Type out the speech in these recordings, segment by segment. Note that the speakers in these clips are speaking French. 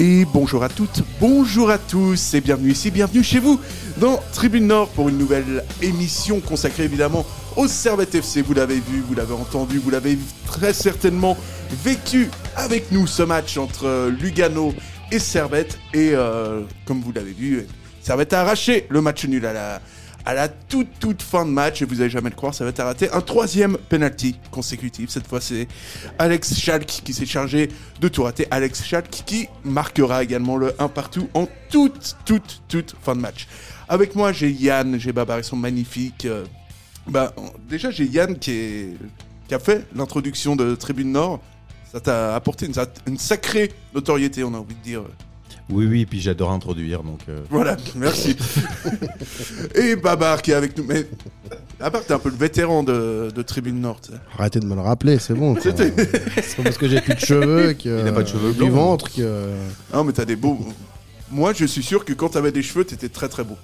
Et bonjour à toutes, bonjour à tous et bienvenue ici, bienvenue chez vous dans Tribune Nord pour une nouvelle émission consacrée évidemment au Servette FC. Vous l'avez vu, vous l'avez entendu, vous l'avez très certainement vécu avec nous ce match entre Lugano et Servette. Et euh, comme vous l'avez vu, Servette a arraché le match nul à la, à la toute toute fin de match et vous allez jamais le croire, Servette a raté un troisième penalty consécutif. Cette fois, c'est Alex Schalk qui s'est chargé de tout rater. Alex Schalk qui marquera également le 1 partout en toute toute toute fin de match. Avec moi, j'ai Yann, j'ai Babar, ils sont magnifiques. Euh, bah, déjà, j'ai Yann qui, a fait l'introduction de Tribune Nord. Ça t'a apporté une sacrée notoriété, on a envie de dire. Oui, oui, puis j'adore introduire, donc... euh, Voilà, merci. Et Babar qui est avec nous. Mais Babar, t'es un peu le vétéran de, de Tribune Nord. tu sais. Arrêtez de me le rappeler, c'est bon. quoi. C'était- C'est pas parce que j'ai plus de cheveux que. Il a pas de cheveux Du blancs. ventre que. Non, mais t'as des beaux. Moi, je suis sûr que quand t'avais des cheveux, t'étais très très beau.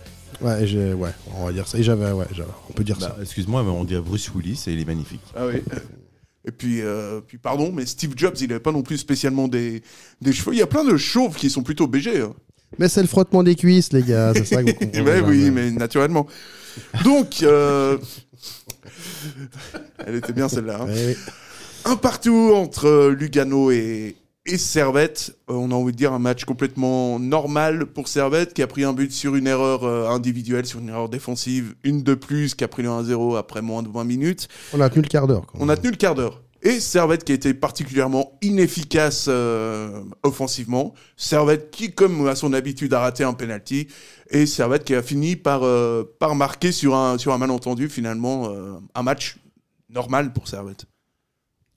Ouais, j'ai. Ouais, on va dire ça. Et j'avais. Ouais, j'avais. On peut dire bah, excuse-moi, mais on dirait Bruce Willis et il est magnifique. Ah oui. Et puis, euh, puis pardon, mais Steve Jobs, il avait pas non plus spécialement des, des cheveux. Il y a plein de chauves qui sont plutôt BG. Hein. Mais c'est le frottement des cuisses, les gars. C'est ça que vous comprenez. Oui, mais naturellement. Donc, euh, elle était bien celle-là. hein. Ouais. Un partout entre euh, Lugano et, et Servette. Euh, on a envie de dire un match complètement normal pour Servette qui a pris un but sur une erreur euh, individuelle, sur une erreur défensive. Une de plus qui a pris le 1-0 après moins de 20 minutes. On a tenu le quart d'heure. On a tenu le quart d'heure. Et Servette qui a été particulièrement inefficace euh, offensivement. Servette qui, comme à son habitude, a raté un penalty. Et Servette qui a fini par, euh, par marquer sur un, sur un malentendu, finalement, euh, un match normal pour Servette.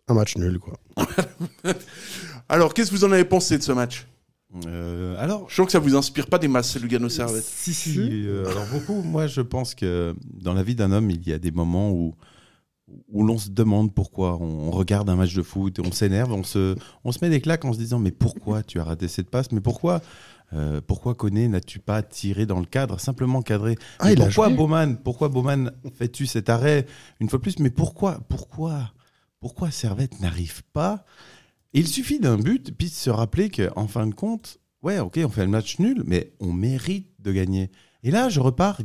Un match nul, quoi. Alors, qu'est-ce que vous en avez pensé de ce match? Euh, alors, Je sens que ça vous inspire pas des masses, Lugano Servette. si, si. euh, alors beaucoup, moi je pense que dans la vie d'un homme, il y a des moments où, où l'on se demande pourquoi. On, regarde un match de foot et on s'énerve, on se, on se met des claques en se disant mais pourquoi tu as raté cette passe? Mais pourquoi euh, pourquoi Koné n'as-tu pas tiré dans le cadre, simplement cadré Ah, Mais il a Pourquoi. Bowman Pourquoi Bowman fais-tu cet arrêt une fois de plus? Mais pourquoi Pourquoi Pourquoi Servette n'arrive pas Il suffit d'un but, puis de se rappeler qu'en fin de compte, ouais, ok, on fait le match nul, mais on mérite de gagner. Et là, je repars,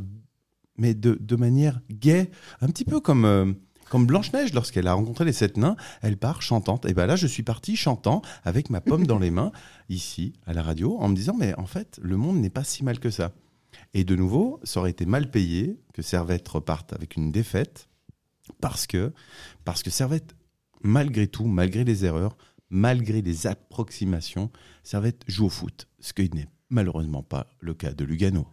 mais de, manière gaie, un petit peu comme, euh, comme Blanche-Neige lorsqu'elle a rencontré les sept nains, elle part chantante. Et ben là, je suis parti chantant avec ma pomme dans les mains, ici, à la radio, en me disant, mais en fait, le monde n'est pas si mal que ça. Et de nouveau, ça aurait été mal payé que Servette reparte avec une défaite, parce que, parce que Servette, malgré tout, malgré les erreurs, malgré les approximations, Servette joue au foot, ce qui n'est malheureusement pas le cas de Lugano.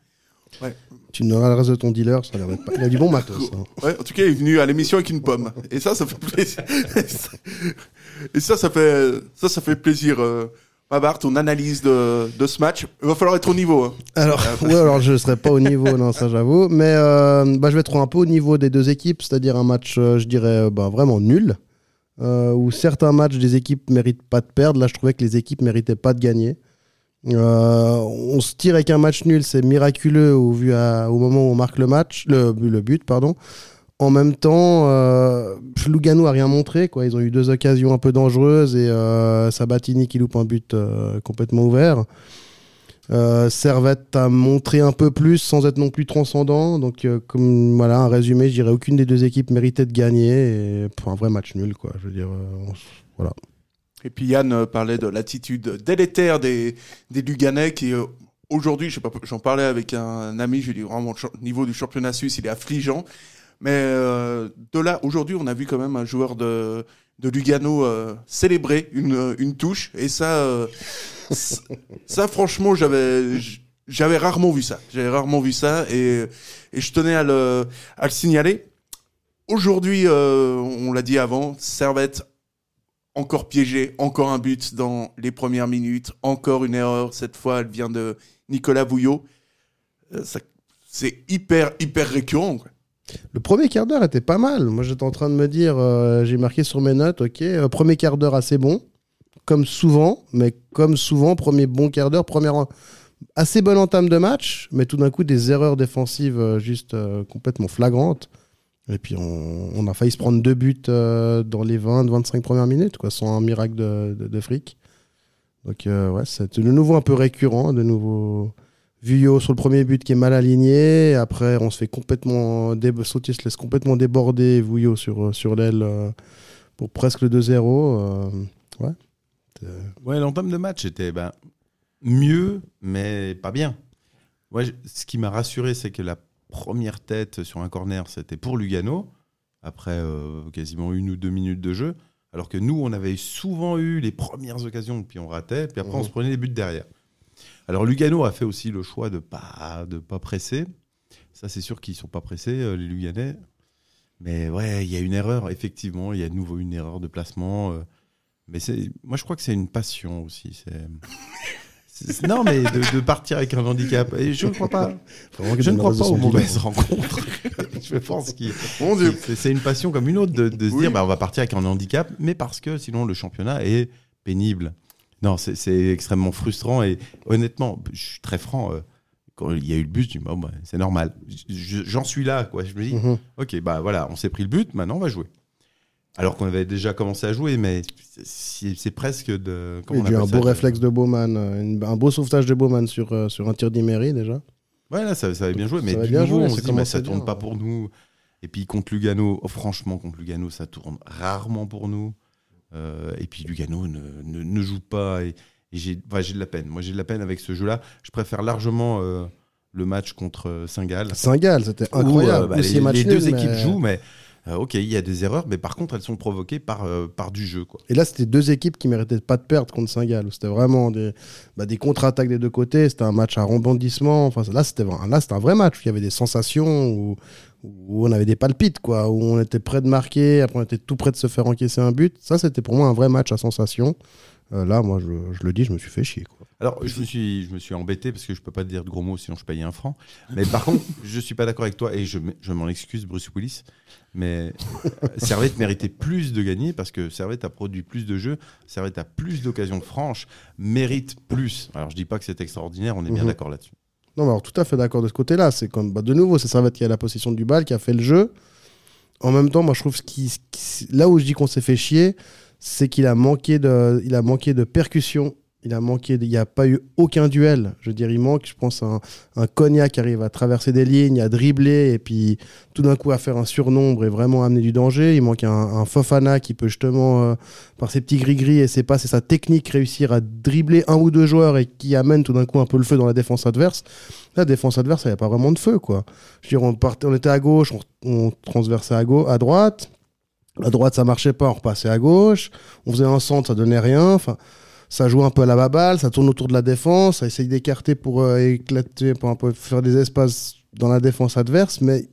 Tu nous donneras le reste de ton dealer, ça a l'air d'être pas- Il a du bon matos. hein. Ouais, en tout cas, il est venu à l'émission avec une pomme. Et ça, ça fait plaisir. Et ça, ça fait, ça, ça fait plaisir. Euh, Babar, ton analyse de, de ce match. Il va falloir être au niveau. hein. Alors, ouais, alors je serais pas au niveau, non, ça j'avoue. Mais euh, bah, je vais être un peu au niveau des deux équipes, c'est-à-dire un match, euh, je dirais, bah, vraiment nul. Euh, où certains matchs des équipes méritent pas de perdre. Là, je trouvais que les équipes méritaient pas de gagner. Euh, on se tire avec un match nul, c'est miraculeux au, moment où on marque le match, le, but, pardon. En même temps, euh, Lugano a rien montré. Ils ont eu deux occasions un peu dangereuses et Sabatini qui loupe un but complètement ouvert. Euh, Servette a montré un peu plus sans être non plus transcendant. Donc, euh, comme voilà, un résumé, je dirais aucune des deux équipes méritait de gagner pour un vrai match nul. Quoi. Je veux dire, euh, voilà. Et puis Yann euh, parlait de l'attitude délétère des, des Luganais qui, aujourd'hui, j'en parlais avec un ami, je lui ai dit vraiment, le niveau du championnat suisse, il est affligeant. Mais de là, aujourd'hui, on a vu quand même un joueur de, de Lugano euh, célébrer une, une touche. Et ça, euh, ça franchement, j'avais, rarement vu ça. J'avais rarement vu ça. Et, et je tenais à le, à le signaler. Aujourd'hui, euh, on l'a dit avant, Servette encore piégé, encore un but dans les premières minutes, encore une erreur. Cette fois, elle vient de Nicolas Bouillot. Euh, c'est hyper, hyper récurrent. Le premier quart d'heure était pas mal. Moi, j'étais en train de me dire, euh, j'ai marqué sur mes notes, ok, euh, premier quart d'heure assez bon, comme souvent, mais comme souvent, premier bon quart d'heure, première assez bonne entame de match, mais tout d'un coup des erreurs défensives euh, juste complètement flagrantes. Et puis on, a failli se prendre deux buts dans les 20-25 premières minutes, quoi, sans un miracle de, fric. Donc ouais, c'est de nouveau un peu récurrent, de nouveau Vuillot sur le premier but qui est mal aligné. Après, on se fait complètement. Dé... Sautier se laisse complètement déborder. Vuillot sur, euh, sur l'aile euh, pour presque le 2-0. euh, ouais. Ouais, l'entame de match était ben, mieux, mais pas bien. Ouais, je- ce qui m'a rassuré, c'est que la première tête sur un corner, c'était pour Lugano, après euh, quasiment une ou deux minutes de jeu. Alors que nous, on avait souvent eu les premières occasions, puis on ratait, puis après on Mhm. se prenait les buts derrière. Alors Lugano a fait aussi le choix de pas de pas presser. Ça, c'est sûr qu'ils sont pas pressés, euh, les Luganais. Mais ouais, il y a une erreur, effectivement, il y a de nouveau une erreur de placement. euh, mais c'est, moi, je crois que c'est une passion aussi. C'est, non, mais de, de partir avec un handicap. Et je ne crois pas. Je ne crois pas aux mauvaises rencontres. je pense Dieu. c'est, c'est une passion comme une autre de, de se Oui. dire bah, on va partir avec un handicap, mais parce que sinon le championnat est pénible. Non, c'est, extrêmement frustrant et honnêtement, je suis très franc. euh, quand il y a eu le but, je dis bon, bah, c'est normal. Je- j'en suis là, quoi. Je me dis Mhm. ok, bah voilà, on s'est pris le but, maintenant on va jouer. Alors qu'on avait déjà commencé à jouer, mais c'est, presque de. comment Il y on a eu un beau réflexe de Bowman, euh, un beau sauvetage de Bowman sur, euh, sur un tir d'Imery déjà. Ouais, là, ça, ça avait bien joué, Ça mais du bien nouveau, joué, on ça se dit, bah, commençait ça tourne bien, pas ouais. pour nous. Et puis contre Lugano, oh, franchement, contre Lugano, ça tourne rarement pour nous. Euh, et puis Lugano ne, ne, ne joue pas. Et, et j'ai enfin, de la peine. Moi, j'ai de la peine avec ce jeu-là. Je préfère largement euh, le match contre euh, Saint-Gall. Saint-Gall, c'était où, incroyable. euh, bah, les, match les nul, deux équipes jouent, mais ok, il y a des erreurs, mais par contre, elles sont provoquées par, euh, par du jeu. Quoi. Et là, c'était deux équipes qui méritaient pas de perdre contre Saint-Gall. C'était vraiment des, bah, des contre-attaques des deux côtés. C'était un match à rebondissement. Enfin, là, c'était c'était un vrai match. où Il y avait des sensations où, où on avait des palpites, quoi. Où on était près de marquer. Après, on était tout près de se faire encaisser un but. Ça, c'était pour moi un vrai match à sensation. Euh, là, moi, je, je le dis, je me suis fait chier. Quoi. Alors, je me, suis, je me suis embêté parce que je peux pas te dire de gros mots sinon je payais un franc. Mais par contre, je suis pas d'accord avec toi et je, je m'en excuse, Bruce Willis. Mais euh, Servette méritait plus de gagner parce que Servette a produit plus de jeux, Servette a plus d'occasions franches, mérite plus. Alors, je dis pas que c'est extraordinaire, on est bien Mhm. d'accord là-dessus. Non, mais alors tout à fait d'accord de ce côté-là. C'est comme, bah, de nouveau, c'est Servette qui a la possession du bal, qui a fait le jeu. En même temps, moi, je trouve ce là où je dis qu'on s'est fait chier, c'est qu'il a manqué de, il a manqué de percussion. Il a manqué, il n'y a pas eu aucun duel. Je veux dire, il manque, je pense, un, un Cognac qui arrive à traverser des lignes, à dribbler, et puis tout d'un coup à faire un surnombre et vraiment amener du danger. Il manque un, Fofana qui peut justement, euh, par ses petits gris-gris et ses passes et sa technique, réussir à dribbler un ou deux joueurs et qui amène tout d'un coup un peu le feu dans la défense adverse. La défense adverse, il n'y a pas vraiment de feu, quoi. Je veux dire, on, partait, on était à gauche, on, transversait à, à droite. À droite, ça marchait pas, on repassait à gauche. On faisait un centre, ça donnait rien. Enfin, ça joue un peu à la baballe, ça tourne autour de la défense, ça essaye d'écarter pour euh, éclater, pour un peu faire des espaces dans la défense adverse, mais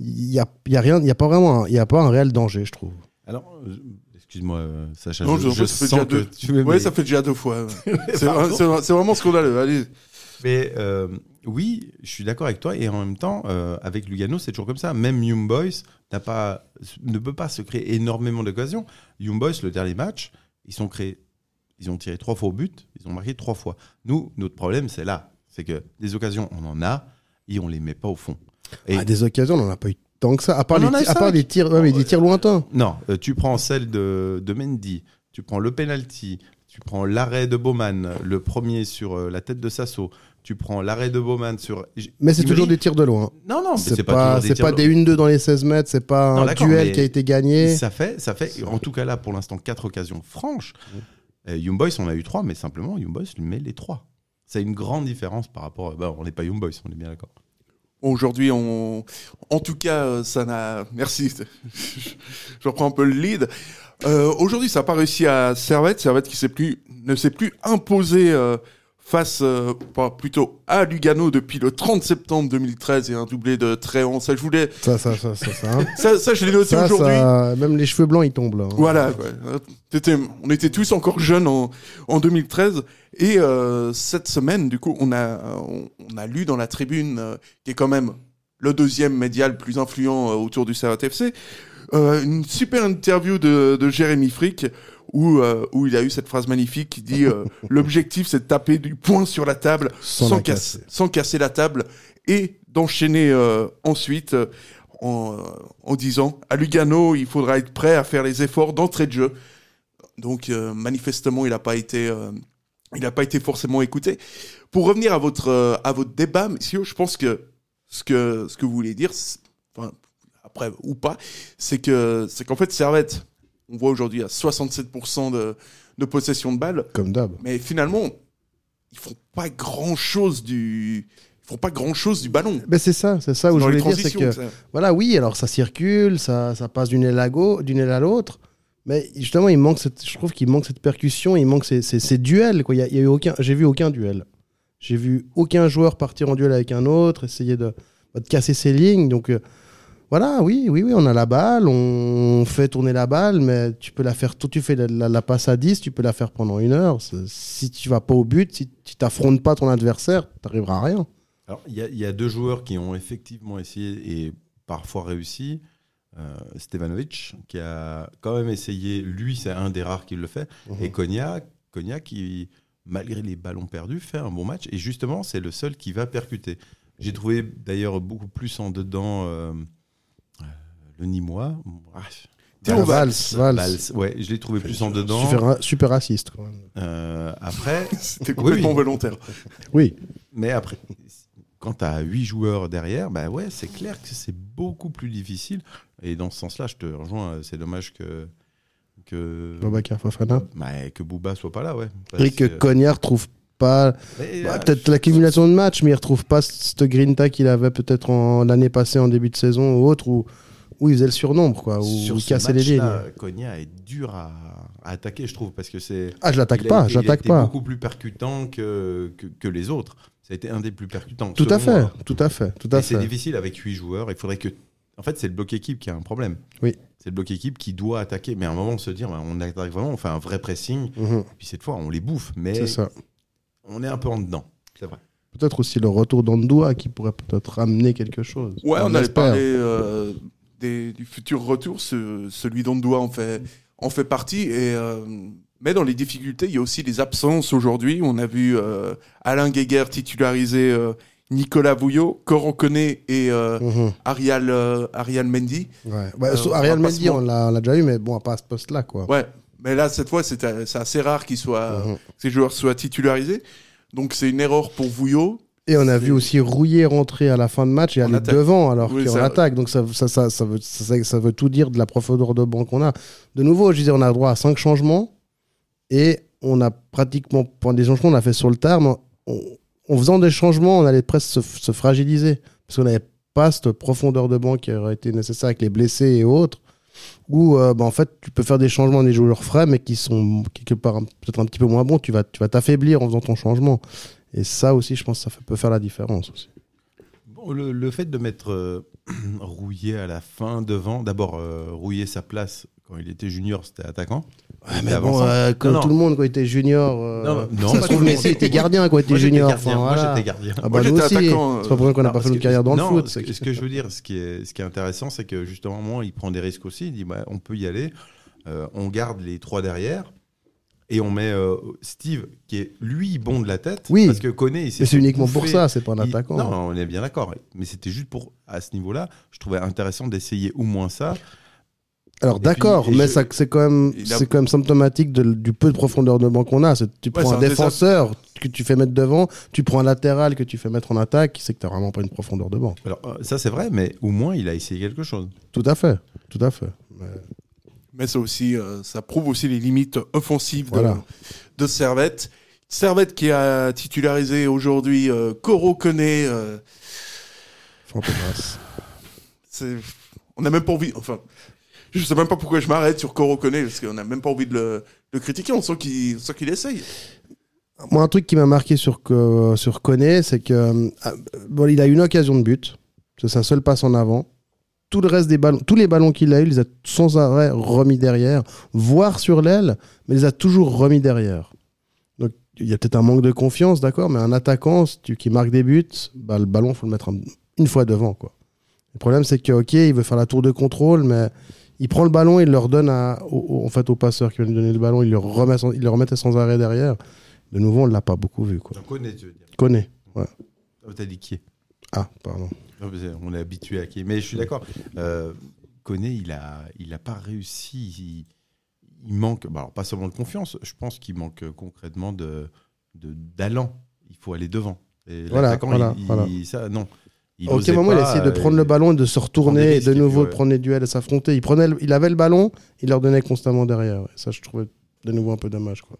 il n'y a, y a rien, il n'y a pas vraiment, un- il y a pas un réel danger, je trouve. Alors, euh, excuse-moi, euh, Sacha, Non, je, je- je ça fait sens déjà que deux. tu mais- ça fait déjà deux fois. c'est vraiment scandaleux. Allez. Mais euh, oui, je suis d'accord avec toi. Et en même temps, euh, avec Lugano, c'est toujours comme ça. Même Young Boys n'a pas, ne peut pas se créer énormément d'occasions. Young Boys, le dernier match, ils sont créés. Ils ont tiré trois fois au but, ils ont marqué trois fois. Nous, notre problème, c'est là. C'est que des occasions, on en a et on les met pas au fond. Et Ah, des occasions, on n'en a pas eu tant que ça, à part, On les, à part des tirs, ouais, mais des tirs lointains. non, euh, tu prends celle de, de Mendy, tu prends le penalty, tu prends l'arrêt de Bowman, le premier sur euh, la tête de Sasso, tu prends l'arrêt de Bowman sur. Mais c'est toujours des tirs de loin. Non, non, C'est pas, c'est pas de- des 1-2 dans les 16 mètres, c'est pas un duel qui a été gagné. Ça fait, ça fait, en tout cas là, pour l'instant, quatre occasions franches. Euh, Young Boys, on a eu trois, mais simplement, Young Boys lui met les trois. C'est une grande différence par rapport. Bah, on n'est pas Young Boys, on est bien d'accord. Aujourd'hui, on... en tout cas, euh, ça n'a. Merci. Je reprends un peu le lead. Euh, Aujourd'hui, ça n'a pas réussi à Servette. Servette qui ne s'est plus imposé face, euh, pas, plutôt à Lugano depuis le 30 septembre 2013 et un doublé de Tréant. Ça, je voulais, Ça, ça, ça, ça, ça. hein. ça, ça je l'ai noté aujourd'hui. même les cheveux blancs, ils tombent là. hein. Voilà, ouais. On était tous encore jeunes en, en 2013. Et euh, cette semaine, du coup, on a, on, on a lu dans la tribune, euh, qui est quand même le deuxième média le plus influent euh, autour du Servette FC, euh, une super interview de, de Jérémy Frick où, euh, où il a eu cette phrase magnifique qui dit euh, L'objectif, c'est de taper du poing sur la table Sans casser, sans casser la table et d'enchaîner euh, ensuite en, en disant à Lugano, il faudra être prêt à faire les efforts d'entrée de jeu. Donc manifestement, il n'a pas été, il n'a pas été forcément écouté. Pour revenir à votre à votre débat, messieurs, je pense que ce que ce que vous voulez dire, enfin, après ou pas, c'est que c'est qu'en fait Servette, on voit aujourd'hui à 67% de, de possession de balles, Comme d'hab. mais finalement, ils font pas grand chose du, font pas grand chose du ballon. Ben c'est ça, c'est ça où je voulais dire, c'est que ça. voilà, oui, alors ça circule, ça, ça passe d'une aile à d'une aile à l'autre, mais justement, il manque cette, je trouve qu'il manque cette percussion, il manque ces, ces- ces duels. Quoi. Il y a, il y a eu aucun, j'ai vu aucun duel. J'ai vu aucun joueur partir en duel avec un autre, essayer de, de casser ses lignes. Donc euh, voilà, oui, oui, oui, on a la balle, on fait tourner la balle, mais tu peux la faire, tu fais la, la- la passe à 10, tu peux la faire pendant une heure. Si tu vas pas au but, si tu t'affrontes pas ton adversaire, t'arriveras à rien. Alors, il y, a- il y a deux joueurs qui ont effectivement essayé et parfois réussi. Euh, Stevanovic, qui a quand même essayé, lui, c'est un des rares qui le fait. Et Konya, Konya, qui, malgré les ballons perdus, fait un bon match. Et justement, c'est le seul qui va percuter. J'ai trouvé d'ailleurs beaucoup plus en dedans euh, le Nîmois. Ah, Théo Valls, Valls. Valls, ouais, je l'ai trouvé plus en dedans. Super, super raciste. Quand même. Euh, après, C'était complètement Oui. volontaire. Oui. Mais après, quand tu as 8 joueurs derrière, bah ouais, c'est clair que c'est beaucoup plus difficile. Et dans ce sens-là, je te rejoins. C'est dommage que que Babacar Fofana. bah, que Booba soit pas là, ouais. Parce Et que Cognard trouve pas. Bah, euh, peut-être l'accumulation de matchs, mais il retrouve pas cette grinta qu'il avait peut-être en- l'année passée en début de saison ou autre, où, où il faisait le surnombre, quoi, où sur il cassait les lignes. Konya est dur à, à attaquer, je trouve, parce que c'est. Ah, je l'attaque pas, été pas. beaucoup plus percutant que, que, que les autres. Ça a été un des plus percutants. Tout à fait, moi. tout à fait, tout Et à c'est fait. difficile avec 8 joueurs. Il faudrait que. En fait, c'est le bloc équipe qui a un problème. Oui. C'est le bloc équipe qui doit attaquer. Mais à un moment, on se dire, bah, on attaque vraiment, on fait un vrai pressing. Mhm, Puis cette fois, on les bouffe. Mais C'est ça. on est un peu en dedans. C'est vrai. Peut-être aussi le retour d'Andoua qui pourrait peut-être amener quelque chose. Ouais, on allait l'espère. parler euh, des- du futur retour. Ce, celui d'Ondoa en fait, en fait partie. Et, euh, mais dans les difficultés, il y a aussi les absences aujourd'hui. On a vu euh, Alain Guéguer titulariser euh, Nicolas Vouillot, Coran Koné et euh, Mhm, Arial, euh, Arial Mendy. ouais. Bah, Euh, on Ariel Mendy, on l'a déjà eu, mais bon, pas à ce poste-là, quoi. Ouais, mais là, cette fois, c'est assez rare qu'ils soient, que ces joueurs soient titularisés. Donc c'est une erreur pour Vouillot. Et on a vu aussi Rouillet rentrer à la fin de match et aller devant alors Oui, qu'il est en ça- attaque. Donc ça, ça, ça, ça, veut, ça, ça veut tout dire de la profondeur de banc qu'on a. De nouveau, je disais, on a droit à 5 changements et on a pratiquement, pendant des changements, on a fait sur le tard, mais on- en faisant des changements, on allait presque se, se fragiliser parce qu'on n'avait pas cette profondeur de banc qui aurait été nécessaire avec les blessés et autres. Où euh, bah, en fait, tu peux faire des changements des joueurs frais, mais qui sont quelque part peut-être un petit peu moins bons. Tu vas tu vas t'affaiblir en faisant ton changement. Et ça aussi, je pense que ça peut faire la différence aussi. Bon, le, le fait de mettre euh, Rouillé à la fin devant, d'abord euh, Rouillé sa place quand il était junior, c'était attaquant. Il mais bon, euh, comme Non, tout non. le monde quand il était junior. euh, Non, non, ça pas Messi était gardien quand il était Moi, j'étais junior. gardien. enfin, Moi, j'étais gardien. Ah bah, Moi, nous j'étais aussi. attaquant, C'est pas pour rien qu'on n'a Non, pas fait notre carrière dans non, le foot. Ce, ce que je veux dire, ce qui est, ce qui est intéressant, c'est que justement, moment, il prend des risques aussi. Il dit bah, on peut y aller. Euh, on garde les trois derrière. Et on met euh, Steve, qui est lui bon de la tête. Oui. Parce que connaît. Mais c'est uniquement pour ça, c'est pas un Il- attaquant. Non, on est bien d'accord. Mais c'était juste pour, à ce niveau-là, je trouvais intéressant d'essayer au moins ça. Alors d'accord, mais je- c'est quand même, c'est quand même symptomatique de- du peu de profondeur de banc qu'on a. Tu prends un un désastre. défenseur que tu fais mettre devant, tu prends un latéral que tu fais mettre en attaque, c'est que t'as vraiment pas une profondeur de banc. Alors, euh, ça, c'est vrai, mais au moins, il a essayé quelque chose. Tout à fait, tout à fait. Mais- Mais ça aussi, euh, ça prouve aussi les limites offensives de, Voilà. de Servette. Servette qui a titularisé aujourd'hui euh, Koro Koné. euh, on n'a même pas envie. Enfin, je sais même pas pourquoi je m'arrête sur Koro Koné parce qu'on n'a même pas envie de le, critiquer. On sent qu'il qu'il essaye. Moi, un truc qui m'a marqué sur, sur Koné, c'est que euh, bon, il a une occasion de but. C'est sa seule passe en avant. Tout le reste des ballons, tous les ballons qu'il a eu, il les a sans arrêt remis derrière, voire sur l'aile, mais il les a toujours remis derrière. Donc, il y a peut-être un manque de confiance, d'accord, mais un attaquant tu- qui marque des buts, bah, le ballon, faut le mettre un- une fois devant, quoi. Le problème, c'est que, ok, il veut faire la tour de contrôle, mais il prend le ballon, il le redonne à, au, au- en fait, au passeur qui vient lui donner le ballon, il le, remet sans- il le remettait sans arrêt derrière. De nouveau, on ne l'a pas beaucoup vu. Quoi. On connaît, tu veux dire. Connaît. Oh, T'as dit qui? Ah, pardon. Non, On est habitué à qui Mais je suis d'accord. Euh, Koné, il a, il a pas réussi. Il, il manque, bah alors pas seulement de confiance. Je pense qu'il manque concrètement de de- d'allant. Il faut aller devant. Et Voilà, voilà, il- voilà. il- ça, non. Il moment, il pas, essayé de euh, prendre le ballon et de se retourner, et de nouveau et puis, de prendre les duels et s'affronter. Il, prenait il avait le ballon, il leur donnait constamment derrière. Ça, je trouvais de nouveau un peu dommage. Quoi.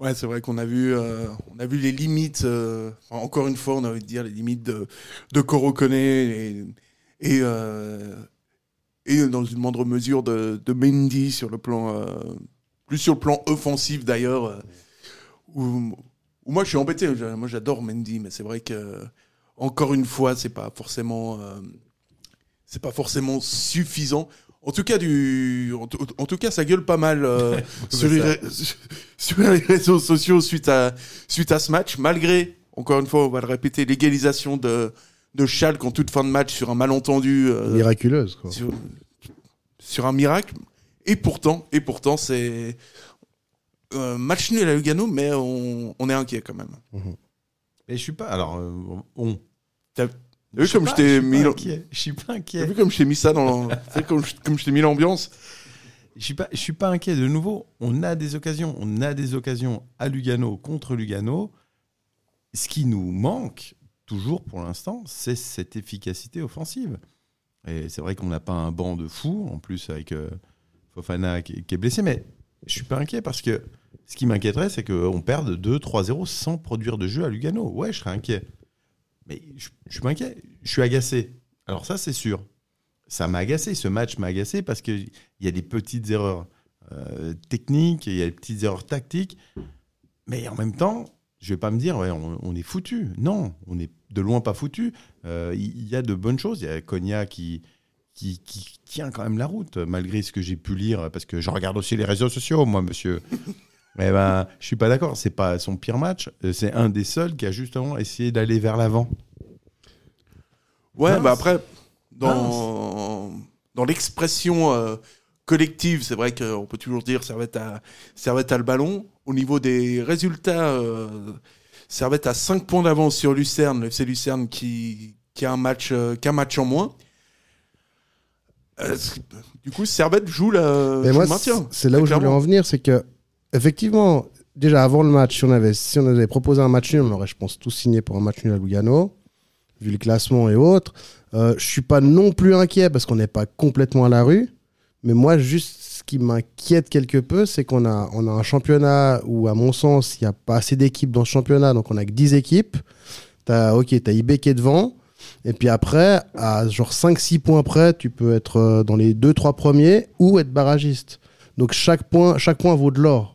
Ouais, c'est vrai qu'on a vu, euh, on a vu les limites. euh, encore une fois, on a envie de dire les limites de de Koro Koné et euh, et dans une moindre mesure de, Mendy sur le plan plus sur le plan offensif d'ailleurs. où, où moi je suis embêté. Moi j'adore Mendy, mais c'est vrai que encore une fois, c'est pas forcément c'est pas forcément suffisant. En tout cas, du, en, tout- en tout cas, ça gueule pas mal euh, sur, les, ré- sur les réseaux sociaux suite à, suite à ce match, malgré, encore une fois, on va le répéter, l'égalisation de, de Schalke en toute fin de match sur un malentendu, euh, Miraculeuse. Quoi. sur, sur un miracle. Et pourtant, et pourtant, c'est euh, match nul à Lugano, mais on, on est inquiet quand même. Mais je suis pas. Alors, euh, on. T'as vu comme je t'ai mis. Je suis pas t'as inquiet. vu comme je t'ai mis ça dans, t'as vu comme je, comme je t'ai mis l'ambiance. Je suis pas, je suis pas inquiet. De nouveau, on a des occasions. On a des occasions à Lugano contre Lugano. Ce qui nous manque toujours pour l'instant, c'est cette efficacité offensive. Et c'est vrai qu'on n'a pas un banc de fou, en plus avec euh, Fofana qui, qui est blessé, mais je suis pas inquiet parce que ce qui m'inquiéterait, c'est qu'on perde 2-3-0 sans produire de jeu à Lugano. Ouais, je serais inquiet. Mais je, je suis inquiet. Je suis agacé. Alors ça, c'est sûr. Ça m'a agacé. Ce match m'a agacé parce que il y a des petites erreurs euh, techniques, il y a des petites erreurs tactiques, mais en même temps, je vais pas me dire ouais, on, est foutu. Non, on est de loin pas foutu. Euh, Il y, a de bonnes choses. Il y a Konya qui, qui, qui tient quand même la route, malgré ce que j'ai pu lire, parce que je regarde aussi les réseaux sociaux, moi, monsieur. Eh ben, je suis pas d'accord. C'est pas son pire match. Euh, C'est un des seuls qui a justement essayé d'aller vers l'avant. Ouais, bah après, dans, dans l'expression euh, collective, c'est vrai qu'on peut toujours dire Servette a, Servette a le ballon. Au niveau des résultats, euh, Servette a 5 points d'avance sur Lucerne, le FC Lucerne qui, qui a un match, euh, qu'un match en moins. Euh, du coup, Servette joue, la, Mais joue moi, le maintien. c'est là où je voulais clairement. en venir, c'est que effectivement, déjà avant le match, si on avait, proposé un match nul, on aurait, je pense, tous signé pour un match nul à Lugano, vu le classement et autres. Euh, je suis pas non plus inquiet parce qu'on n'est pas complètement à la rue, mais moi, juste ce qui m'inquiète quelque peu, c'est qu'on a, on a un championnat où, à mon sens, il n'y a pas assez d'équipes dans ce championnat, donc on a que 10 équipes. T'as, ok, t'as IB qui est devant. Et puis après, à genre 5-6 points près, tu peux être euh, dans les 2-3 premiers ou être barragiste. Donc chaque point, chaque point vaut de l'or.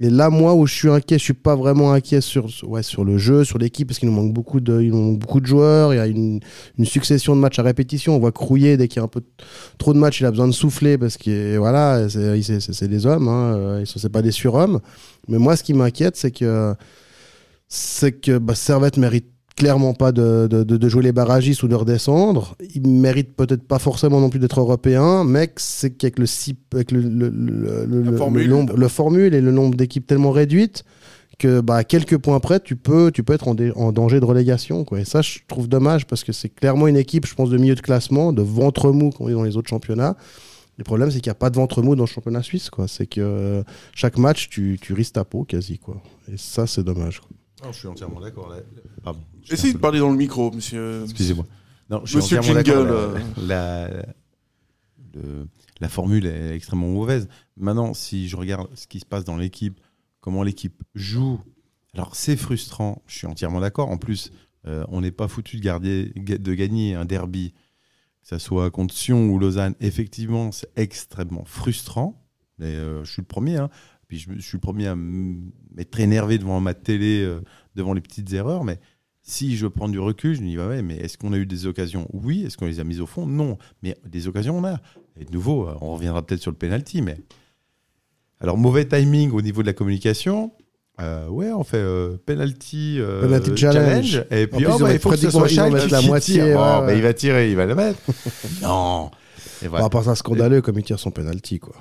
Et là, moi, où je suis inquiet, je suis pas vraiment inquiet sur, ouais, sur le jeu, sur l'équipe, parce qu'il nous manque beaucoup de, il nous beaucoup de joueurs. Il y a une, succession de matchs à répétition. On voit Crouiller dès qu'il y a un peu trop de matchs, il a besoin de souffler parce que voilà, c'est des hommes, hein, euh, ils pas des surhommes. Mais moi, ce qui m'inquiète, c'est que c'est que bah, Servette mérite clairement pas de, de, de- jouer les barragistes ou de redescendre. Il mérite peut-être pas forcément non plus d'être européen, mais c'est qu'avec le, avec le, le, le, le- le- formule. le nombre, le formule et le nombre d'équipes tellement réduites que bah, à quelques points près, tu peux, tu peux être en, danger de relégation. Quoi. Et ça, je trouve dommage parce que c'est clairement une équipe, je pense, de milieu de classement, de ventre mou qu'on dit dans les autres championnats. Le problème, c'est qu'il n'y a pas de ventre mou dans le championnat suisse. Quoi. C'est que euh, chaque match, tu, tu risques ta peau quasi. Quoi. Et ça, c'est dommage. quoi. Non, je suis entièrement d'accord. là. Pardon. je Essayez de parler dans le micro, monsieur. Excusez-moi. Non, je suis Monsieur entièrement d'accord. Jingle, La, la, le- la formule est extrêmement mauvaise. Maintenant, si je regarde ce qui se passe dans l'équipe, comment l'équipe joue, alors c'est frustrant. Je suis entièrement d'accord. En plus, euh, on n'est pas foutu de, garder, de gagner un derby, que ce soit contre Sion ou Lausanne. Effectivement, c'est extrêmement frustrant. Mais, euh, je suis le premier. hein. Puis je, suis le premier à m'être énervé devant ma télé, euh, devant les petites erreurs, mais si je prends du recul, je me dis, bah ouais, mais est-ce qu'on a eu des occasions? Oui. Est-ce qu'on les a mises au fond? Non. Mais des occasions, on a. Et de nouveau, euh, on reviendra peut-être sur le penalty, mais. Alors, mauvais timing au niveau de la communication. Euh, ouais, on fait euh, penalty, euh, Penalty challenge. Et puis, plus, oh, bah, il faut que ce soit qui la tire. moitié, Bon, bah, il va tirer, il va le mettre. non. Et Bon, voilà. à part ça, scandaleux comme il tire son penalty, quoi.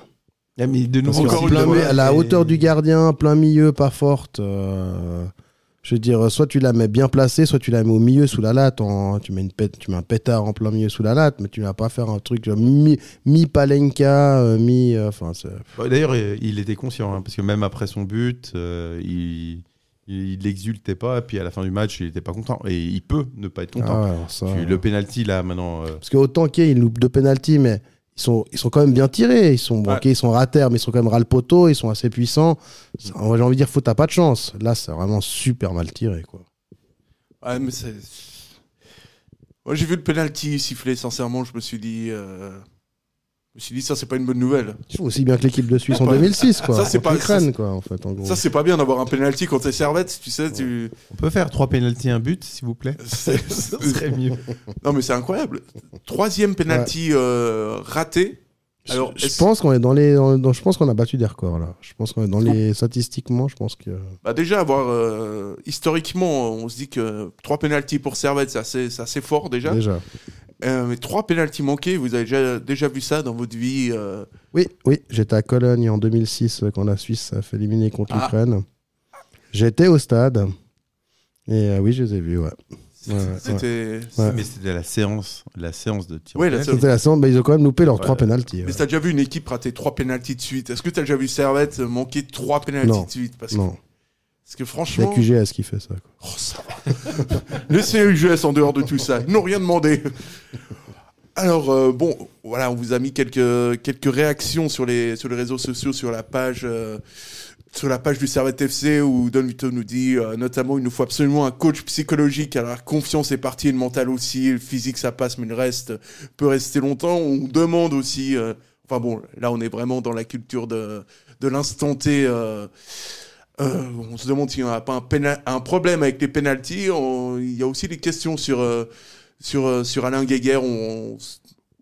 Ah, mais de nouveau, Encore plein à la hauteur du gardien, plein milieu, pas forte. euh, je veux dire, soit tu la mets bien placée, soit tu la mets au milieu sous la latte. en- tu, mets une pét- tu mets un pétard en plein milieu sous la latte, mais tu vas pas faire un truc genre mi- mi-palenka, euh, mi. euh, Enfin, c'est- Bon, D'ailleurs, euh, il était conscient, hein, parce que même après son but, euh, il, il exultait pas, et puis à la fin du match, il était pas content. Et il peut ne pas être content. Ah ouais, alors ça, Tu- Le penalty, là, maintenant. euh, Parce que autant qu'il il loupe deux penalty, mais ils sont, ils sont quand même bien tirés. Ils sont, Ouais. ils sont ratés, mais ils sont quand même ras le poteau, ils sont assez puissants. J'ai envie de dire, faut t'as pas de chance. Là, c'est vraiment super mal tiré, quoi. Ouais, mais c'est. Moi, j'ai vu le penalty siffler, sincèrement, je me suis dit. euh, Je me suis dit, ça, c'est pas une bonne nouvelle. Aussi bien que l'équipe de Suisse en Ouais. 2006, quoi. Ça, c'est pas- l'Ukraine, quoi, en fait, en gros. Ça, c'est pas bien d'avoir un penalty contre les servettes, tu sais. Tu... On peut faire trois penalties, un but, s'il vous plaît Ça serait mieux. non, mais c'est incroyable. Troisième penalty euh, raté. Alors, je pense qu'on est dans les, dans- je pense qu'on a battu des records là. Je pense qu'on est dans les statistiquement, je pense que. Bah déjà, avoir euh, historiquement, on se dit que trois penalties pour Servette, c'est assez, c'est assez fort déjà. Déjà. Euh, mais trois penalties manqués, vous avez déjà, déjà vu ça dans votre vie euh, Oui, oui, j'étais à Cologne en 2006 euh, quand la Suisse a fait éliminer contre Ah. l'Ukraine. J'étais au stade et euh, oui, je les ai vus. Ouais. Ouais, ouais, C'était. Ouais. Mais c'était la séance, la séance de tir. Séance. C'était la séance, bah, ils ont quand même loupé leurs Ouais. trois pénalties. Mais ouais. t'as déjà vu une équipe rater trois penalties de suite? Est-ce que t'as déjà vu Servette manquer trois penalties Non. de suite? Parce que, Non, parce que franchement. la QGS qui fait ça. quoi. Oh, ça va. Laissez UGS en dehors de tout ça. Ils n'ont rien demandé. Alors, euh, bon, voilà, on vous a mis quelques, quelques réactions sur les, sur les réseaux sociaux, sur la page, euh, sur la page du Servette FC où Don Vito nous dit, euh, notamment, il nous faut absolument un coach psychologique. Alors, la confiance est partie, le mental aussi, le physique ça passe, mais le reste peut rester longtemps. On demande aussi, enfin bon, là, on est vraiment dans la culture de, de l'instant T. euh, on se demande s'il n'y a pas un, un problème avec les pénalties. On- Il y a aussi des questions sur, euh, sur, euh, sur Alain Guéguer on-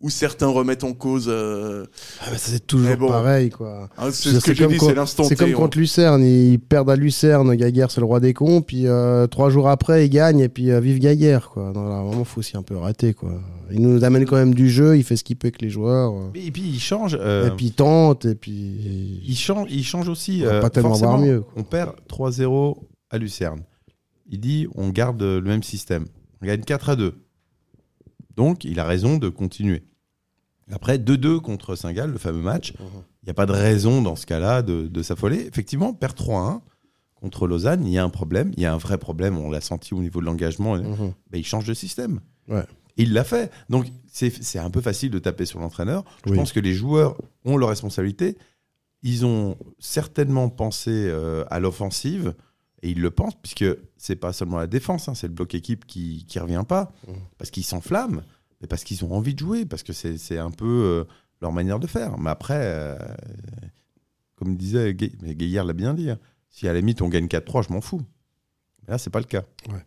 où certains remettent en cause. euh, Ah, bah, ça, c'est toujours bon. pareil. quoi. hein, c'est ce que j'ai dit, c'est l'instant C'est comme on- contre Lucerne, ils perdent à Lucerne, Gaguerre c'est le roi des cons, puis euh, trois jours après ils gagnent et puis euh, vive Gaguerre quoi. Non, là, vraiment faut aussi un peu arrêter quoi. Il nous amène quand même du jeu, il fait ce qu'il peut avec les joueurs, Et puis il change. euh, et puis il tente et puis il change, il change aussi. On euh, pas tellement voir mieux, quoi. On perd 3-0 à Lucerne. Il dit on garde le même système. On gagne 4 à 2. Donc il a raison de continuer. Après 2-2 contre Saint-Gall, le fameux match, il n'y a pas de raison dans ce cas-là de, de s'affoler. Effectivement, perd 3-1 contre Lausanne, il y a un problème, il y a un vrai problème, on l'a senti au niveau de l'engagement. Mhm. Ben, il change de système. Ouais. Il l'a fait. Donc c'est un peu facile de taper sur l'entraîneur. Je Oui. pense que les joueurs ont leurs responsabilités. Ils ont certainement pensé euh, à l'offensive et ils le pensent puisque c'est pas seulement la défense, hein, c'est le bloc équipe qui qui revient pas Mhm. parce qu'ils s'enflamment, mais parce qu'ils ont envie de jouer, parce que c'est c'est un peu euh, leur manière de faire. Mais après, euh, comme disait Gaillard l'a bien dit, hein, si à la limite on gagne 4-3, je m'en fous. Mais là, c'est pas le cas. Ouais.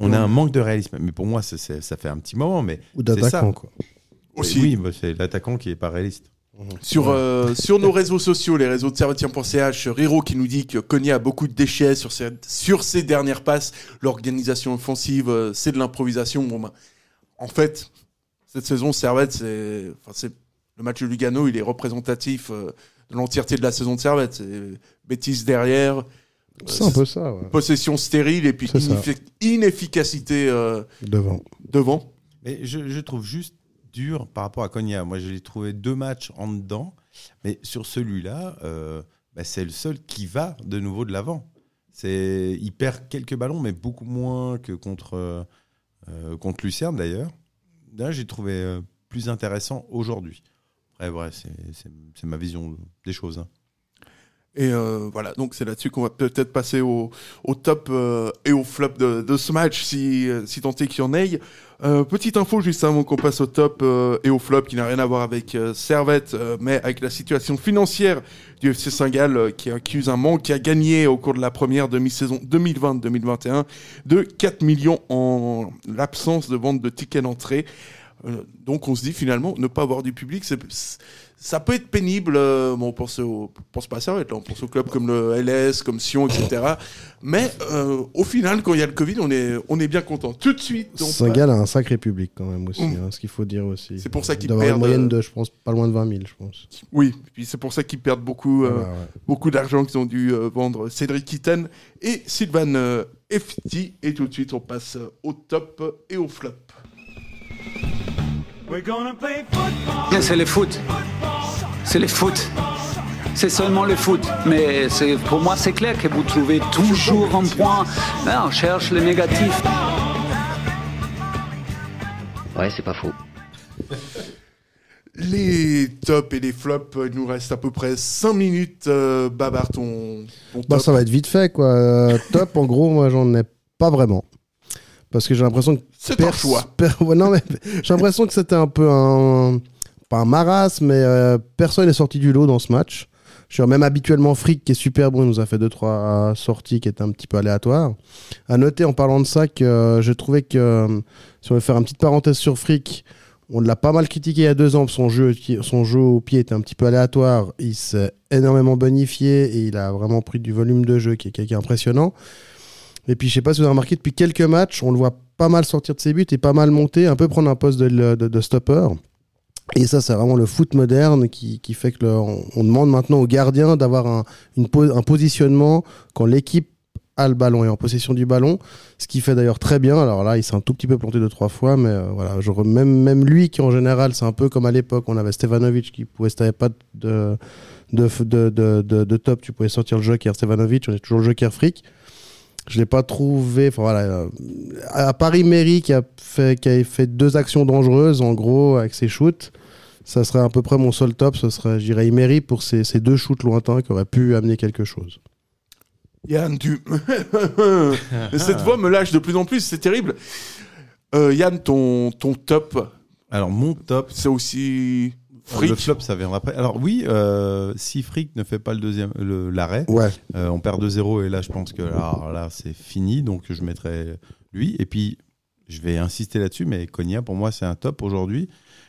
On a un manque de réalisme. Mais pour moi, ça fait un petit moment. Mais ou c'est ça. d'attaquant quoi. Aussi. Oui, bah, c'est l'attaquant qui est pas réaliste. Sur, euh, sur nos réseaux sociaux, les réseaux de servetien.ch, Riro qui nous dit que Cogna a beaucoup de déchets sur ses, sur ses dernières passes. L'organisation offensive, c'est de l'improvisation. Bon, ben, en fait, cette saison, Servette, c'est, enfin, c'est, le match de Lugano, il est représentatif euh, de l'entièreté de la saison de Servette. C'est bêtise derrière, C'est un peu ça, ouais. possession stérile et puis ça. inefficacité euh, devant. devant. Mais je, je trouve juste dur par rapport à Cogna. Moi, j'ai trouvé deux matchs en dedans. Mais sur celui-là, euh, bah, c'est le seul qui va de nouveau de l'avant. C'est, il perd quelques ballons, mais beaucoup moins que contre, contre Lucerne d'ailleurs. J'ai trouvé euh, plus intéressant aujourd'hui. Après, c'est, ma vision des choses. hein. Et euh, voilà, donc c'est là-dessus qu'on va peut-être passer au, top euh, et au flop de, ce match, si, euh, si tant est qu'il y en ait. Euh, petite info juste avant qu'on passe au top euh, et au flop, qui n'a rien à voir avec euh, Servette, euh, mais avec la situation financière du FC Saint-Gall, qui accuse un manque, qui a gagné au cours de la première demi-saison 2020-2021 de 4 millions en l'absence de vente de tickets d'entrée. Euh, donc on se dit finalement, ne pas avoir du public, c'est ça peut être pénible. euh, bon, pas à Servette, là, on pense aux clubs comme le LS, comme Sion, etc. Mais euh, au final, quand il y a le Covid, on est, on est bien content. Tout de suite. on Saint-Gall a un sacré public quand même aussi, Mm. hein, ce qu'il faut dire aussi. C'est pour ça qu'ils perdent, une moyenne de, je pense, pas loin de 20 000, je pense. Oui, puis c'est pour ça qu'ils perdent beaucoup, Voilà, ouais. beaucoup d'argent qu'ils ont dû euh, vendre Cédric Kitten et Sylvain euh, Efti. Et tout de suite, on passe au top et au flop. Bien, C'est le foot. C'est le foot. C'est seulement le foot. Mais c'est- pour moi, c'est clair que vous trouvez toujours un point. Là, on cherche le négatif. Ouais, c'est pas faux. Les tops et les flops, il nous reste à peu près 5 minutes. Euh, Babar, ton, ton Bah, ça va être vite fait, quoi. Euh, top, en gros, moi, j'en ai pas vraiment. Parce que j'ai l'impression que. C'est pers- choix. per- ouais, non, mais j'ai l'impression que c'était un peu un. Pas un marasme, mais euh, personne n'est sorti du lot dans ce match. Je suis même habituellement Frick, qui est super bon, il nous a fait 2-3 sorties qui étaient un petit peu aléatoires. À noter en parlant de ça que euh, je trouvais que, euh, si on veut faire une petite parenthèse sur Frick, on l'a pas mal critiqué il y a deux ans, son jeu, son jeu au pied était un petit peu aléatoire. Il s'est énormément bonifié et il a vraiment pris du volume de jeu qui est, qui est impressionnant. Et puis, je sais pas si vous avez remarqué, depuis quelques matchs, on le voit pas mal sortir de ses buts et pas mal monter, un peu prendre un poste de, de- stopper. Et ça, c'est vraiment le foot moderne qui, fait que on, demande maintenant aux gardiens d'avoir un, positionnement quand l'équipe a le ballon et en possession du ballon, ce qui fait d'ailleurs très bien. Alors là, il s'est un tout petit peu planté deux trois fois, mais euh, voilà, même même lui qui en général, c'est un peu comme à l'époque, on avait Stevanovic qui pouvait, si t'avais pas de, de- de top, tu pouvais sortir le joker Stevanovic, on est toujours le joker fric. Je l'ai pas trouvé. Enfin voilà, euh, à Paris Mairie qui a fait qui a fait deux actions dangereuses en gros avec ses shoots. Ça serait à peu près mon seul top. Ce serait, je dirais, Imery pour ces, ces deux shoots lointains qui auraient pu amener quelque chose. Yann, tu. Cette voix me lâche de plus en plus, c'est terrible. Euh, Yann, ton, ton top, Alors, mon top, c'est aussi. Frick. le flop, ça viendra après. Alors, oui, euh, si Frick ne fait pas le deuxième, le- l'arrêt, Ouais. euh, on perd 2-0 et là, je pense que alors là, c'est fini. Donc, je mettrai lui. Et puis, je vais insister là-dessus, mais Konya, pour moi, c'est un top aujourd'hui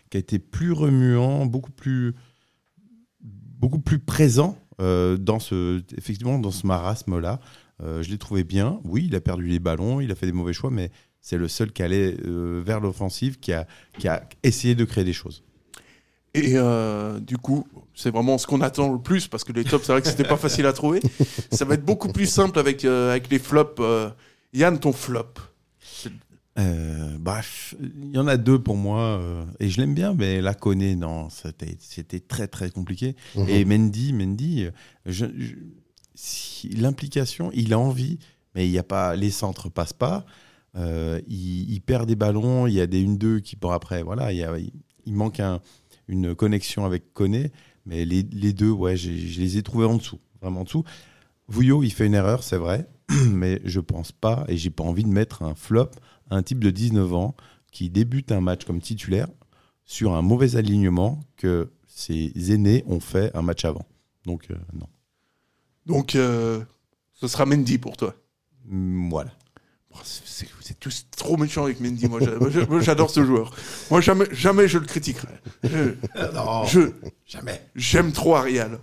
qui a été plus remuant, beaucoup plus, beaucoup plus présent euh, dans ce, effectivement, dans ce marasme-là. Euh, je l'ai trouvé bien. Oui, il a perdu les ballons, il a fait des mauvais choix, mais c'est le seul qui allait euh, vers l'offensive, qui a, qui a essayé de créer des choses. Et euh, du coup, c'est vraiment ce qu'on attend le plus parce que les tops, c'est vrai que c'était pas facile à trouver. Ça va être beaucoup plus simple avec, euh, avec les flops. euh. Yann, ton flop. Euh, bref, il y en a deux pour moi, euh, et je l'aime bien, mais la connaît, non, c'était c'était très très compliqué. Mhm. Et Mendy, Mendy, je- je- si- l'implication, il a envie, mais il y a pas, les centres passent pas. Euh, il, il perd des ballons, il y a des 1-2 qui pour après, voilà, il, y a- il- il manque un- une connexion avec Koné, mais les, les deux, ouais, je les ai trouvés en dessous, vraiment en dessous. Vouillot, il fait une erreur, c'est vrai, mais je pense pas, et j'ai pas envie de mettre un flop à un type de 19 ans qui débute un match comme titulaire sur un mauvais alignement que ses aînés ont fait un match avant. Donc, euh, non. Donc, euh, ce sera Mendy pour toi. Voilà. Oh, Vous êtes tous trop méchants avec Mendy. Moi, j'a- moi, j'a- moi, j'adore ce joueur. Moi, jamais, jamais je le critiquerai. Je, je- jamais. j'aime trop Arial.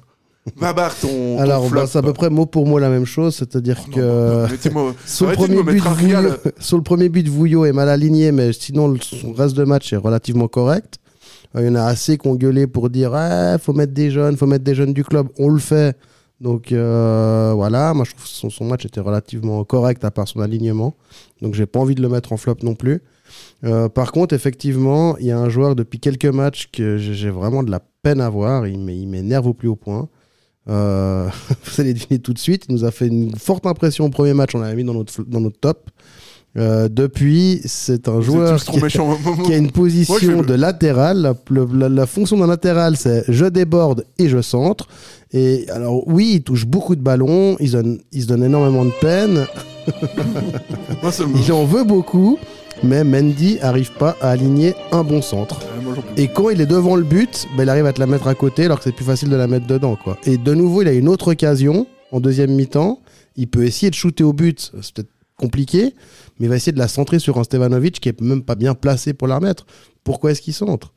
Babar, ton, Alors, bah, c'est à peu près mot pour mot la même chose, c'est-à-dire Oh, non, que non, sur, le premier but. Vouillot, sur le premier but, Vouillot est mal aligné, mais sinon, le son reste de match est relativement correct. Euh, Il y en a assez qui ont gueulé pour dire il faut mettre des jeunes, faut mettre des jeunes du club. On le fait. Donc euh, voilà, moi je trouve que son, match était relativement correct à part son alignement. Donc j'ai pas envie de le mettre en flop non plus. Euh, par contre, effectivement, il y a un joueur depuis quelques matchs que j'ai vraiment de la peine à voir. Il m'é- il m'énerve au plus haut point. Euh, vous allez deviner tout de suite. Il nous a fait une forte impression au premier match. On l'avait mis dans notre top. Euh, depuis, c'est un joueur qui, a une position de latéral. La, le- la- la fonction d'un latéral, c'est je déborde et je centre. Et alors, oui, il touche beaucoup de ballons, il se donne, il se donne énormément de peine, Moi, il en veut beaucoup, mais Mendy arrive pas à aligner un bon centre. Ouais, Et quand il est devant le but, bah, il arrive à te la mettre à côté alors que c'est plus facile de la mettre dedans. Quoi. Et de nouveau, il a une autre occasion en deuxième mi-temps. Il peut essayer de shooter au but, c'est peut-être compliqué, mais il va essayer de la centrer sur un Stevanovic qui est même pas bien placé pour la remettre. Pourquoi est-ce qu'il centre?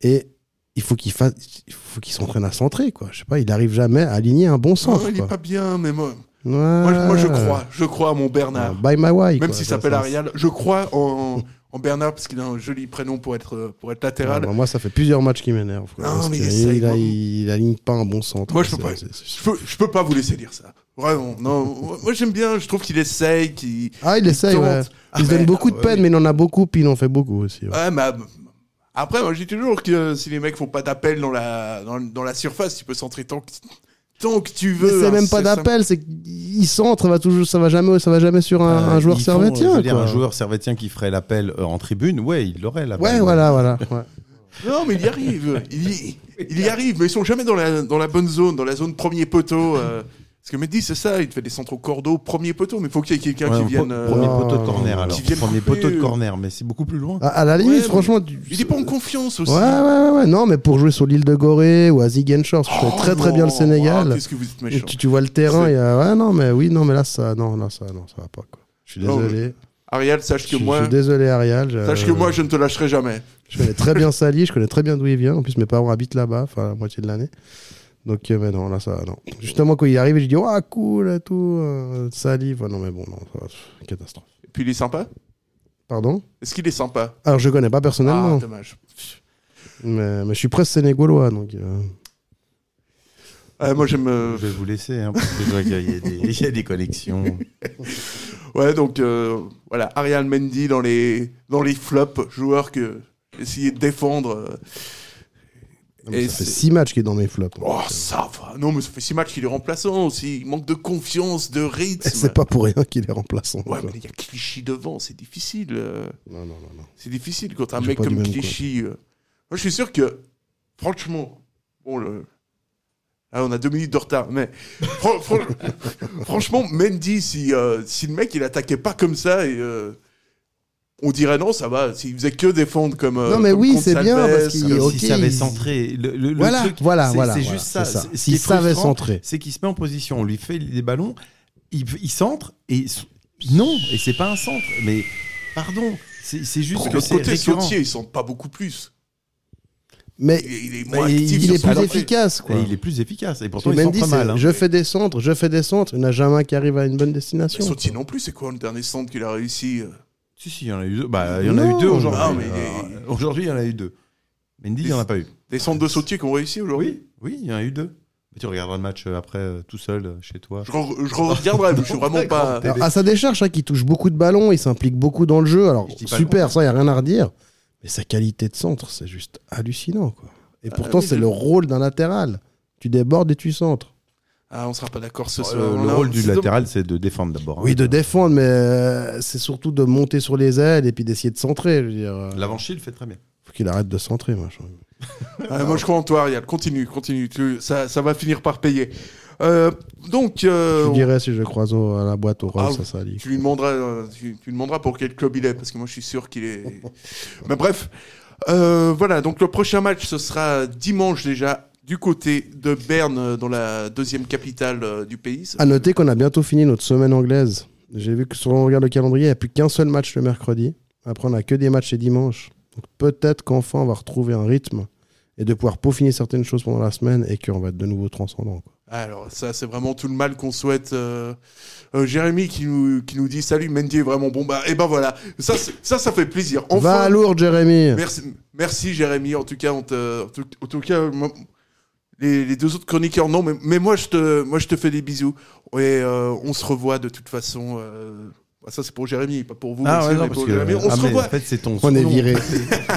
Et il faut qu'il fasse, il faut qu'il s'entraîne à centrer. Quoi. Je sais pas, il arrive jamais à aligner un bon Non, centre. il est quoi. pas bien, mais moi, Ouais. moi, moi, je crois. Je crois à mon Bernard. By my way. Même s'il s'appelle ça, Ariel, je crois en, en Bernard parce qu'il a un joli prénom pour être, pour être Ah, latéral. bah, moi, ça fait plusieurs matchs qui m'énervent. quoi. Non, mais il il, il, il aligne pas un bon centre. Moi, je peux pas. Je peux, je peux pas vous laisser dire ça. Vraiment, non. Moi, j'aime bien. Je trouve qu'il essaye, qu'il. Ah, il essaye, tente. ouais. Ah, Il se donne beaucoup de ouais, peine, mais il en a beaucoup, puis il en fait beaucoup aussi. ouais. Ouais, mais euh, après, moi, je dis toujours que euh, si les mecs font pas d'appel dans la, dans, dans la surface, tu peux centrer tant que, tant que tu veux. c'est hein, même pas d'appel, c'est qu'il centre, va toujours, ça va jamais, ça va jamais sur un, Euh, un joueur font, servétien. dire, quoi. un joueur servétien qui ferait l'appel euh, en tribune, ouais, il l'aurait là. Ouais, voilà, voilà. ouais. Non, mais il y arrive. Il y, il y arrive, mais ils sont jamais dans la, dans la bonne zone, dans la zone premier poteau. Parce que Mehdi, c'est ça, il te fait des centres au cordeau, premier poteau, mais il faut qu'il y ait quelqu'un Ouais, qui vienne. euh, Premier poteau de corner alors. Qui Premier couper, poteau de corner, mais c'est beaucoup plus loin. À, à la limite, Ouais, franchement. tu- Il est pas en confiance aussi. Ouais, ouais, ouais, ouais. Non, mais pour jouer sur l'île de Gorée ou à Ziguinchor, je connais Oh très très bien le. Sénégal. Ah, Qu'est-ce que vous êtes méchant. tu, tu vois le terrain, il y a... ouais, non, mais oui, non, mais là, ça, non, là, ça, non, ça va pas, quoi. Je suis Non, désolé. Ariel, sache Je, que je moi, suis désolé, Ariel. je- sache que moi, je ne te lâcherai jamais. Je connais très bien Sali, je connais très bien d'où il vient. En plus, mes parents habitent là-bas, enfin, la moitié de l'année. Donc, euh, mais non, là, ça, non. Justement, quand il arrive, je dis, oh, cool et tout, euh, non, mais bon, non, ça pff, catastrophe. Et puis il est sympa? Pardon? Est-ce qu'il est sympa? Alors, je connais pas personnellement, Ah, dommage. mais, mais je suis presque sénégalois, donc. euh, Ah, moi, j'aime. euh, Je vais vous laisser, hein, parce que je vois qu'il y, a des- il y a des connexions. Ouais, donc euh, voilà, Ariel Mendy dans les, dans les flops, joueur que j'ai essayé de défendre. euh, Et ça fait c'est- six matchs qu'il est dans mes flops. Oh, ça va. Non, mais ça fait six matchs qu'il est remplaçant aussi. Il manque de confiance, de rythme. C'est pas pour rien qu'il est remplaçant. Ouais, mais il y a Clichy devant, c'est difficile. euh, Non, non, non, non. C'est difficile quand un mec comme Clichy. euh, Moi, je suis sûr que, franchement, bon, le... Ah, on a deux minutes de retard, mais fran- fran- franchement, Mendy, si, euh, si le mec il attaquait pas comme ça, et, euh, on dirait non, ça va. S'il faisait que défendre comme. euh, Non, mais comme oui, c'est bien, parce qu'il- ok, S'il savait il- centrer. Le, le- le Voilà, truc, voilà, c'est- voilà, C'est voilà, juste ça. c'est ça. S'il savait centrer. C'est qu'il se met en position, on lui fait des ballons, il, il centre, et non, et c'est pas un centre. Mais pardon, c'est juste que c'est côté, récurrent. Sautier, ils sentent pas beaucoup plus. Mais Il, il est moins il, actif il est plus efficace, quoi. Il est plus efficace. Et pourtant, il Mendy, centre c'est mal. hein. je fais des centres, je fais des centres, il n'y en a jamais un qui arrive à une bonne destination. Sautier non plus, c'est quoi le dernier centre qu'il a réussi euh Si, si, il y en a eu deux. Bah, il y en a eu deux aujourd'hui. non, mais il Euh, Aujourd'hui, il y en a eu deux. Mendy, il n'y en a pas eu. Des centres de Sautier qui ont réussi aujourd'hui? Oui, oui, il y en a eu deux. Mais tu regarderas le match euh, après, euh, tout seul, euh, chez toi. Je, re- je regarderai, mais je suis vraiment pas. Alors, à sa décharge, hein, qui touche beaucoup de ballons, il s'implique beaucoup dans le jeu. Alors, Je dis pas le super, ça, il n'y a rien à redire. Mais sa qualité de centre, c'est juste hallucinant, quoi. Et pourtant, oui, c'est je- le rôle d'un latéral. Tu débordes et tu centres. Ah, on sera pas d'accord ce Euh, soir. le rôle du latéral, c'est de défendre d'abord. hein. Oui, de défendre, mais euh, c'est surtout de monter sur les ailes et puis d'essayer de centrer. Je veux dire, euh, L'avancée, il fait très bien. faut qu'il arrête de centrer, machin. Ah, moi, je crois en toi, Ariel. Continue, continue. Tu- ça, ça va finir par payer. Euh, donc, euh, Je on- dirais si je le croise au- à la boîte au Ah, Rolls, ça, ça lit. tu lui demanderas, tu, tu lui demanderas pour quel club il est, parce que moi, je suis sûr qu'il est. Mais bref, Euh, voilà. Donc, le prochain match, ce sera dimanche déjà du côté de Berne, euh, dans la deuxième capitale euh, du pays. À noter qu'on a bientôt fini notre semaine anglaise. J'ai vu que sur on regarde le calendrier, il n'y a plus qu'un seul match le mercredi. Après, on n'a que des matchs les dimanches. Donc peut-être qu'enfin on va retrouver un rythme et de pouvoir peaufiner certaines choses pendant la semaine et qu'on va être de nouveau transcendant. quoi. Alors, ça, c'est vraiment tout le mal qu'on souhaite. euh, euh, Jérémy qui nous, qui nous dit Salut, Mendy est vraiment bon. Bah, et ben voilà. Ça, ça, ça fait plaisir. Enfin, Va à Lourdes, Jérémy Merci, merci Jérémy. En tout cas, on te, en, tout, en tout cas, moi, les, les deux autres chroniqueurs, non, mais, mais moi, je te, moi, je te fais des bisous. Et euh, on se revoit de toute façon euh, Bah, Ça, c'est pour Jérémy, pas pour vous. Ah monsieur, ouais, mais non, parce pour que. Jérémy. On ah, se revoit. En fait, c'est ton. On est viré.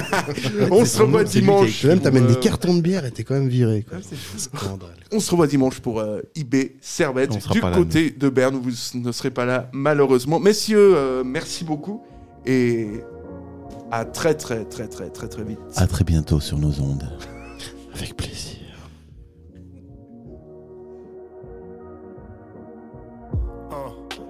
On se revoit nom, dimanche. écrit. Même t'amènes des euh, cartons de bière et t'es quand même viré. Quoi. On se revoit dimanche pour euh, IB Servette du là, côté de Berne. Vous ne serez pas là, malheureusement. Messieurs, euh, merci beaucoup. Et à très, très, très, très, très, très vite. À très bientôt sur nos ondes. Avec plaisir.